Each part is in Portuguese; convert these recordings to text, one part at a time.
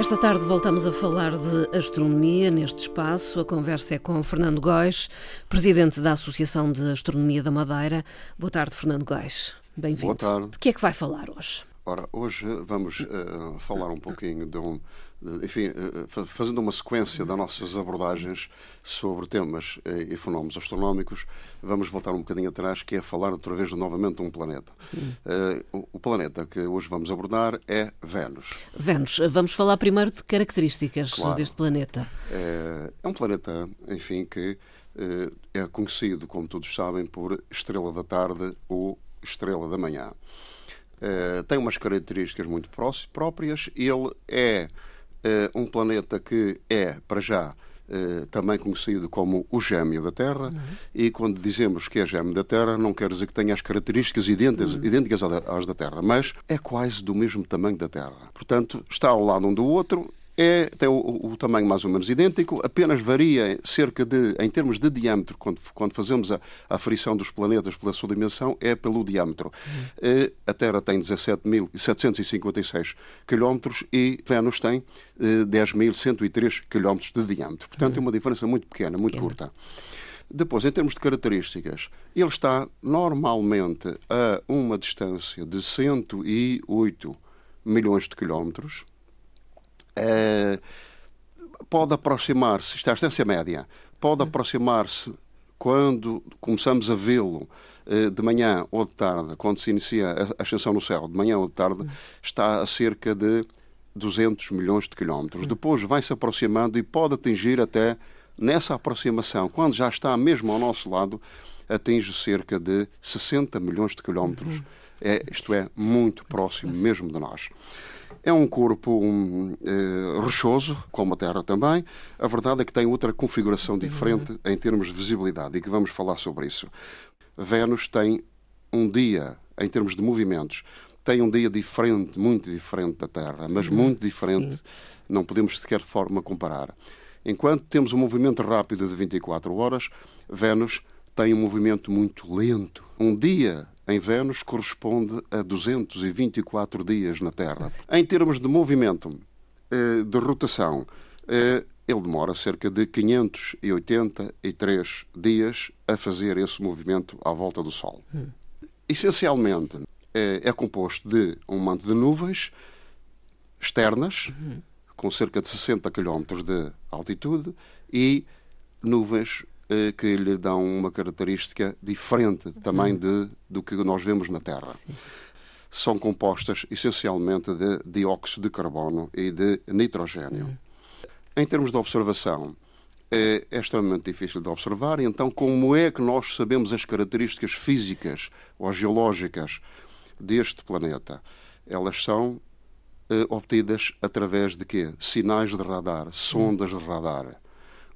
Esta tarde voltamos a falar de astronomia neste espaço. A conversa é com Fernando Góis, presidente da Associação de Astronomia da Madeira. Boa tarde, Fernando Góis. Bem-vindo. Boa tarde. De que é que vai falar hoje? Ora, hoje vamos uh, falar um pouquinho de um, enfim, uh, fazendo uma sequência das nossas abordagens sobre temas e fenómenos astronómicos, vamos voltar um bocadinho atrás, que é falar outra vez novamente de um planeta. O, o, planeta que hoje vamos abordar é Vênus. Vênus. Vamos falar primeiro de características claro. deste planeta. É, é, um planeta, enfim, que é conhecido, como todos sabem, por estrela da tarde ou estrela da manhã. Tem umas características muito próprias. Ele é um planeta que é, para já, uh, também conhecido como o gêmeo da Terra. Uhum. E quando dizemos que é gêmeo da Terra, não quer dizer que tenha as características idênticas, uhum. idênticas às da Terra, mas é quase do mesmo tamanho da Terra. Portanto, está ao lado um do outro é, tem o, o, tamanho mais ou menos idêntico, apenas varia cerca de, em termos de diâmetro, quando, quando fazemos a, a aferição dos planetas pela sua dimensão, é pelo diâmetro. Uhum. a Terra tem 17.756 km e Vênus tem uh, 10.103 km de diâmetro. Portanto, uhum. é uma diferença muito pequena, muito pequena. curta. Depois, em termos de características, ele está normalmente a uma distância de 108 milhões de quilómetros eh, pode aproximar-se, isto é a distância média, pode aproximar-se quando começamos a vê-lo uh, de manhã ou de tarde, quando se inicia a ascensão no céu, de manhã ou de tarde, está a cerca de 200 milhões de quilómetros. Depois vai-se aproximando e pode atingir até, nessa aproximação, quando já está mesmo ao nosso lado, atinge cerca de 60 milhões de quilómetros. Uhum. É, isto é, muito próximo mesmo de nós. É um corpo um, uh, rochoso, como a Terra também. A verdade é que tem outra configuração diferente uhum. em termos de visibilidade e que vamos falar sobre isso. Vênus tem um dia, em termos de movimentos, tem um dia diferente, muito diferente da Terra, mas uhum. muito diferente. Sim. Não podemos de qualquer forma comparar. Enquanto temos um movimento rápido de 24 horas, Vênus tem um movimento muito lento. Um dia em Vênus corresponde a 224 dias na Terra. Em termos de movimento, eh, de rotação, eh, ele demora cerca de 583 dias a fazer esse movimento à volta do Sol. Hum. Essencialmente, é, é, composto de um manto de nuvens externas, uhum. com cerca de 60 km de altitude, e nuvens eh, que lhe dão uma característica diferente também de, do que nós vemos na Terra. Sim. São compostas essencialmente de dióxido de carbono e de nitrogênio. Hum. Em termos de observação, é, é, extremamente difícil de observar. Então, como é que nós sabemos as características físicas ou geológicas deste planeta? Elas são eh, obtidas através de quê? Sinais de radar, sondas de radar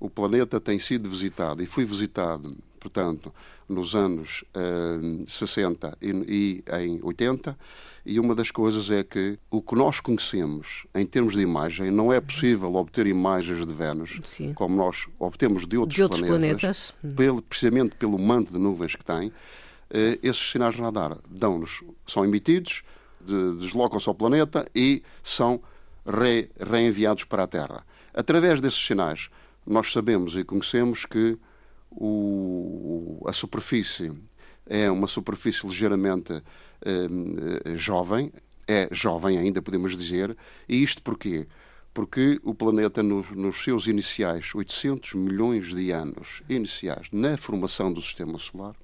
o planeta tem sido visitado e foi visitado, portanto, nos anos eh, 60 e, e, em 80, e uma das coisas é que o que nós conhecemos em termos de imagem não é possível obter imagens de Vênus Sim. como nós obtemos de outros, de outros planetas, planetas. Pelo, precisamente pelo manto de nuvens que tem. Eh, esses sinais de radar dão-nos, são emitidos, de, deslocam-se ao planeta e são re, reenviados para a Terra. Através desses sinais, nós sabemos e conhecemos que o, a superfície é uma superfície ligeiramente eh, jovem, é jovem ainda, podemos dizer, e isto porquê? Porque o planeta, nos, nos seus iniciais 800 milhões de anos iniciais na formação do sistema solar,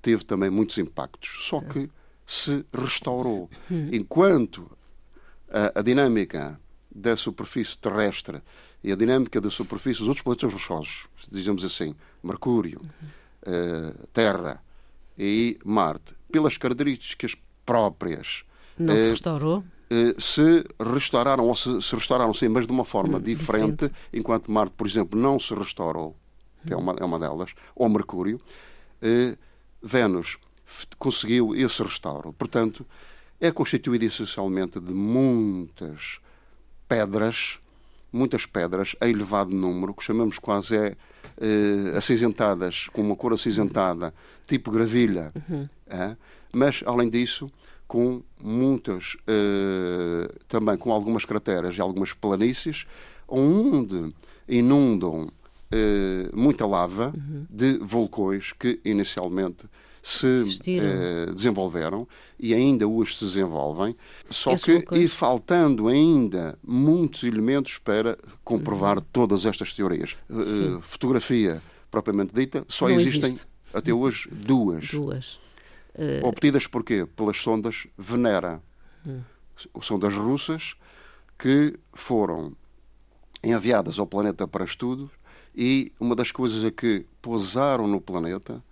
teve também muitos impactos, só que se restaurou. Hum. Enquanto a, a dinâmica da superfície terrestre e a dinâmica da superfície dos outros planetas rochosos, dizemos assim, Mercúrio, uh, Terra e Marte, pelas características próprias. Não se eh, restaurou? Uh, se restauraram, ou se, se restauraram sim, mas de uma forma hum, diferente, diferente, enquanto Marte, por exemplo, não se restaurou, que é uma, é uma delas, ou Mercúrio, Vênus conseguiu esse restauro. Portanto, é constituído essencialmente de muitas pedras, muitas pedras em elevado número, que chamamos quase é, eh, acinzentadas, com uma cor acinzentada, tipo gravilha. Uhum. É? Mas, além disso, com muitas, eh, também com algumas crateras e algumas planícies, onde inundam eh, muita lava uhum. de vulcões que inicialmente se eh, desenvolveram e ainda hoje se desenvolvem, só Esses que e faltando ainda muitos elementos para comprovar uhum. todas estas teorias. Uh, fotografia propriamente dita, só Não existem existe. até hoje duas. Duas. Uh... Obtidas por quê? Pelas sondas Venera. Uhum. Sondas russas que foram enviadas ao planeta para estudo e uma das coisas é que pousaram no planeta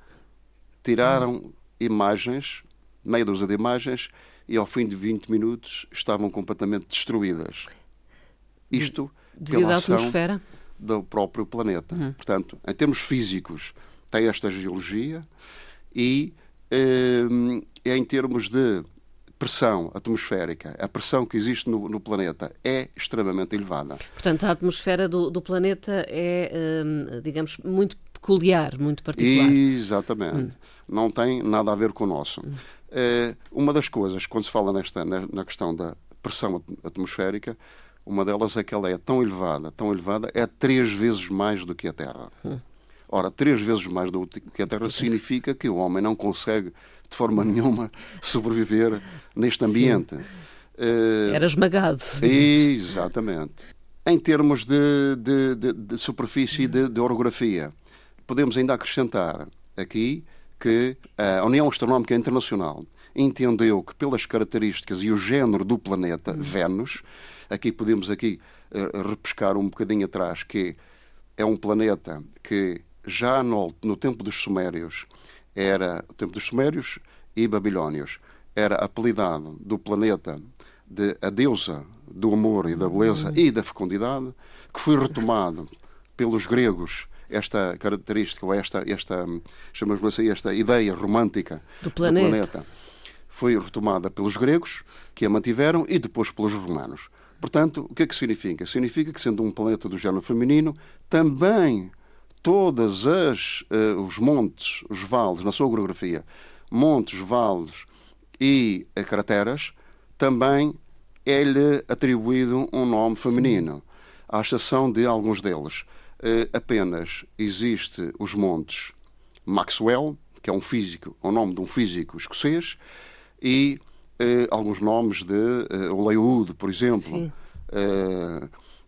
tiraram imagens, meia dúzia de imagens, e ao fim de 20 minutos estavam completamente destruídas. Isto devido ação atmosfera do próprio planeta. Uhum. Portanto, em termos físicos, tem esta geologia e eh, em termos de pressão atmosférica, a pressão que existe no, no, planeta é extremamente elevada. Portanto, a atmosfera do, do planeta é, hum, digamos, muito peculiar, muito particular. Exatamente. Hum. Não tem nada a ver com o nosso. Hum. É, uma das coisas, quando se fala nesta, na, na questão da pressão atmosférica, uma delas é que ela é tão elevada, tão elevada, é três vezes mais do que a Terra. Hum. Ora, três vezes mais do que a Terra significa que o homem não consegue de forma nenhuma sobreviver neste ambiente. Uh, Era esmagado. Exatamente. Em termos de, de, de, de superfície e de, de orografia, podemos ainda acrescentar aqui que a União Astronómica Internacional entendeu que pelas características e o género do planeta uhum. Vênus, aqui podemos aqui uh, repescar um bocadinho atrás, que é um planeta que já no, no tempo dos Sumérios era o tempo dos Sumérios e Babilónios. Era apelidado do planeta de a deusa do amor e da beleza uhum. e da fecundidade, que foi retomado pelos gregos esta característica ou esta esta chamamos assim esta ideia romântica do planeta. do planeta. foi retomada pelos gregos que a mantiveram e depois pelos romanos. Portanto, o que é que significa? Significa que sendo um planeta do género feminino, também todas as uh, os montes, os vales, na sua orografia, montes, vales e crateras, também é-lhe atribuído um nome feminino, à exceção de alguns deles. Uh, apenas existe os montes Maxwell, que é um físico, é o nome de um físico escocês, e uh, alguns nomes de uh, Olewood, por exemplo.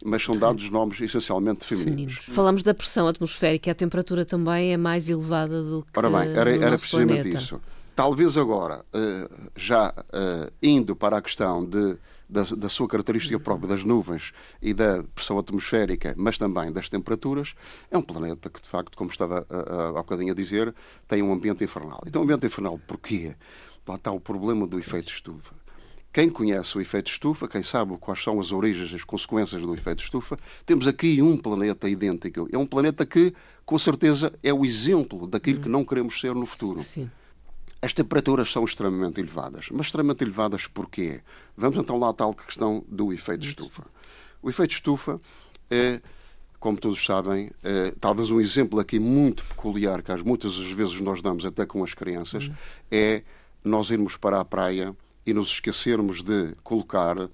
Mas são dados nomes essencialmente femininos. femininos. Falamos da pressão atmosférica, a temperatura também é mais elevada do que. Ora bem, era, era precisamente planeta. isso. Talvez agora, eh, já eh, indo para a questão de, da, da, sua característica própria das nuvens e da pressão atmosférica, mas também das temperaturas, é um planeta que, de facto, como estava há bocadinho a dizer, tem um ambiente infernal. Então, um ambiente infernal porquê? Lá está o problema do efeito estufa. Quem conhece o efeito estufa, quem sabe quais são as origens, as consequências do efeito estufa, temos aqui um planeta idêntico. É um planeta que, com certeza, é o exemplo daquilo que não queremos ser no futuro. Sim. As temperaturas são extremamente elevadas. Mas extremamente elevadas porquê? Vamos então lá à tal questão do efeito estufa. O efeito estufa é, como todos sabem, é, talvez um exemplo aqui muito peculiar, que muitas das vezes nós damos até com as crianças, uhum. é nós irmos para a praia e nos esquecermos de colocar uh,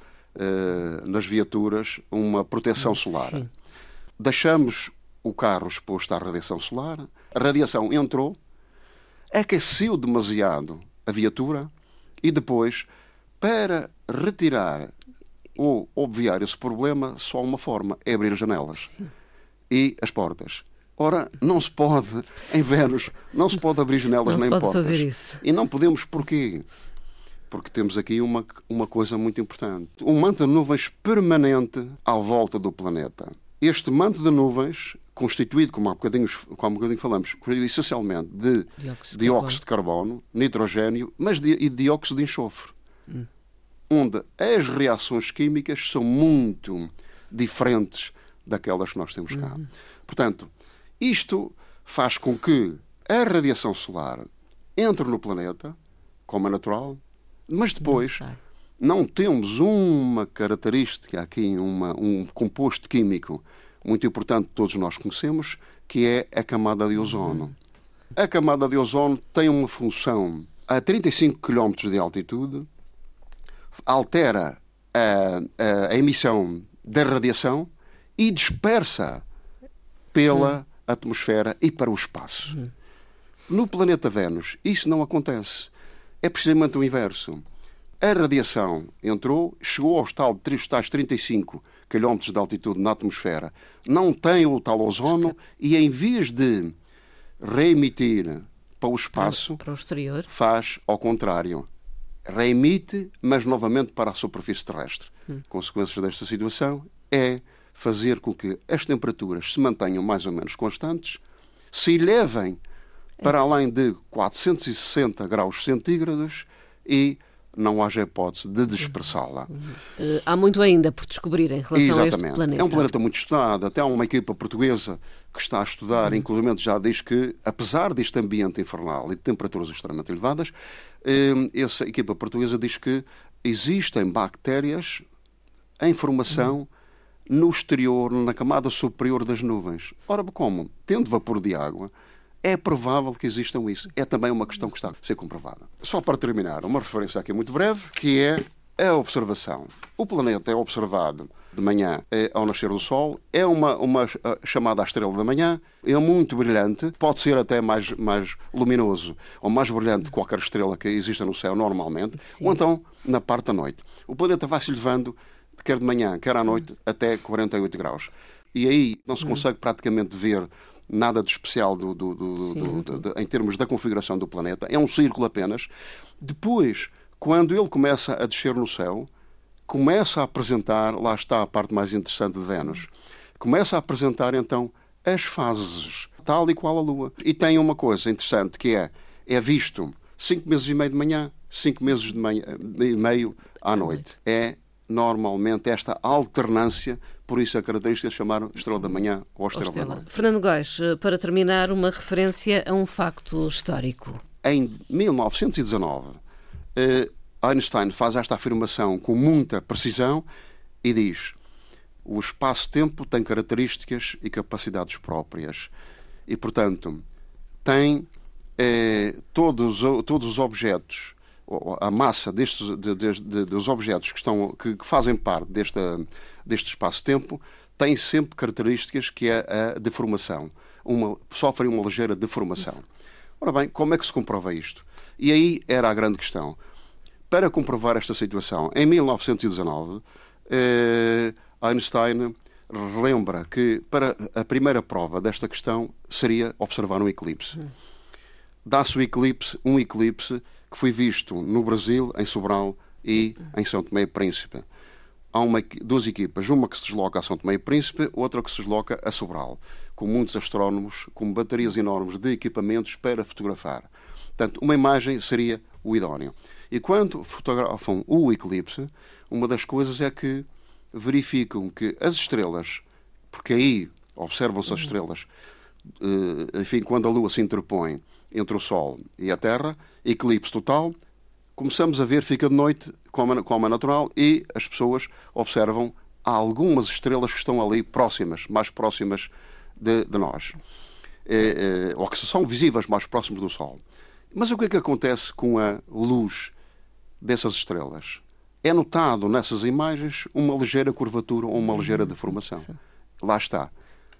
nas viaturas uma proteção solar. Sim. Deixamos o carro exposto à radiação solar, a radiação entrou, aqueceu demasiado a viatura e depois, para retirar ou obviar esse problema, só há uma forma: é abrir as janelas e as portas. Ora, não se pode, em Vênus, não se pode abrir janelas não nem pode portas. Fazer isso. E não podemos porquê? porque temos aqui uma, uma coisa muito importante. Um manto de nuvens permanente à volta do planeta. Este manto de nuvens, constituído, como há bocadinho, como há bocadinho falamos, essencialmente de dióxido, dióxido de carbono, nitrogênio, mas de, e dióxido de enxofre. Hum. Onde as reações químicas são muito diferentes daquelas que nós temos cá. Uhum. Portanto, isto faz com que a radiação solar entra no planeta, como é natural, mas depois não temos uma característica aqui, uma, um composto químico muito importante todos nós conhecemos, que é a camada de ozono. A camada de ozono tem uma função a 35 km de altitude, altera a, a, a emissão da radiação e dispersa pela hum. atmosfera e para o espaço. Hum. No planeta Vênus, isso não acontece. É precisamente o inverso. A radiação entrou, chegou aos tal, tais 35 km de altitude na atmosfera, não tem o tal ozono e, em vez de reemitir para o espaço, para o exterior. faz ao contrário. Reemite, mas novamente para a superfície terrestre. Hum. Consequências desta situação é fazer com que as temperaturas se mantenham mais ou menos constantes, se elevem para além de 460 graus centígrados e não haja hipótese de dispersá-la. Uh, há muito ainda por descobrir em relação Exatamente. a este planeta. É um planeta muito estudado. Até há uma equipa portuguesa que está a estudar, uhum. inclusive já diz que, apesar deste ambiente infernal e de temperaturas extremamente elevadas, uh, essa equipa portuguesa diz que existem bactérias em formação uhum. no exterior, na camada superior das nuvens. Ora, como? Tendo vapor de água, é provável que existam isso. É também uma questão que está a ser comprovada. Só para terminar, uma referência aqui muito breve, que é a observação. O planeta é observado de manhã é, ao nascer do Sol, é uma, uma chamada estrela da manhã, é muito brilhante, pode ser até mais, mais luminoso ou mais brilhante que qualquer estrela que exista no céu normalmente, Sim. ou então na parte da noite. O planeta vai se levando, quer de manhã, quer à noite, até 48 graus. E aí não se hum. consegue praticamente ver nada de especial do, do, do, em termos da configuração do planeta, é um círculo apenas. Depois, quando ele começa a descer no céu, começa a apresentar, lá está a parte mais interessante de Vênus, começa a apresentar então as fases, tal e qual a Lua. E tem uma coisa interessante que é, é visto cinco meses e meio de manhã, cinco meses de manhã, e meio à noite. É normalmente esta alternância por isso a característica de chamar Estrela da Manhã ou Estrela, Estrela. da Noite. Fernando Góis, eh, para terminar, uma referência a um facto histórico. Em 1919, eh, Einstein faz esta afirmação com muita precisão e diz: o espaço-tempo tem características e capacidades próprias e, portanto, tem eh, todos, todos os objetos a massa destes, de, de, de, dos objetos que, estão, que, que fazem parte deste espaço-tempo tem sempre características que é a deformação. Uma, sofrem uma ligeira deformação. Ora bem, como é que se comprova isto? E aí era a grande questão. Para comprovar esta situação, em 1919, eh, Einstein relembra que para a primeira prova desta questão seria observar um eclipse. Dá-se o eclipse, um eclipse que foi visto no Brasil, em Sobral e em São Tomé e Príncipe. Há uma, duas equipas, uma que se desloca a São Tomé e Príncipe, outra que se desloca a Sobral, com muitos astrónomos, com baterias enormes de equipamentos para fotografar. Portanto, uma imagem seria o idóneo. E quando fotografam o eclipse, uma das coisas é que verificam que as estrelas, porque aí observam-se as estrelas, eh, enfim, quando a Lua se interpõe entre o Sol e a Terra, eclipse total, começamos a ver, fica de noite, como, é natural, e as pessoas observam algumas estrelas que estão ali próximas, mais próximas de, de nós, é, é, ou que são visíveis mais próximos do Sol. Mas o que é que acontece com a luz dessas estrelas? É notado nessas imagens uma ligeira curvatura ou uma ligeira deformação. Lá está.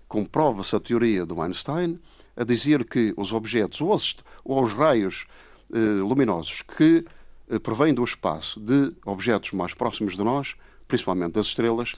Comprova-se a teoria do Einstein a dizer que os objetos ou os, ou os raios eh, luminosos que eh, provém do espaço de objetos mais próximos de nós, principalmente das estrelas,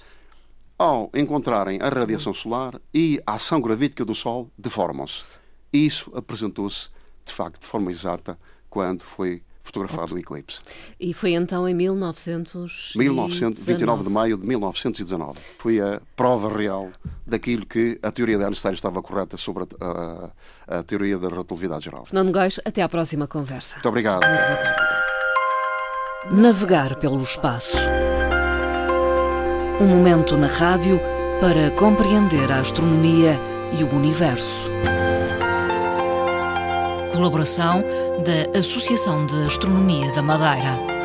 ao encontrarem a radiação solar e a ação gravítica do Sol, deformam-se. Isso apresentou-se, de facto, de forma exata quando foi fotografado o eclipse. E foi então em 1900 1929 de maio de 1919. Foi a prova real daquilo que a teoria de Einstein estava correta sobre a, a, a teoria da relatividade geral. Fernando Góis, até à próxima conversa. Muito obrigado. Navegar pelo espaço. Um momento na rádio para compreender a astronomia e o universo. Colaboração da Associação de Astronomia da Madeira.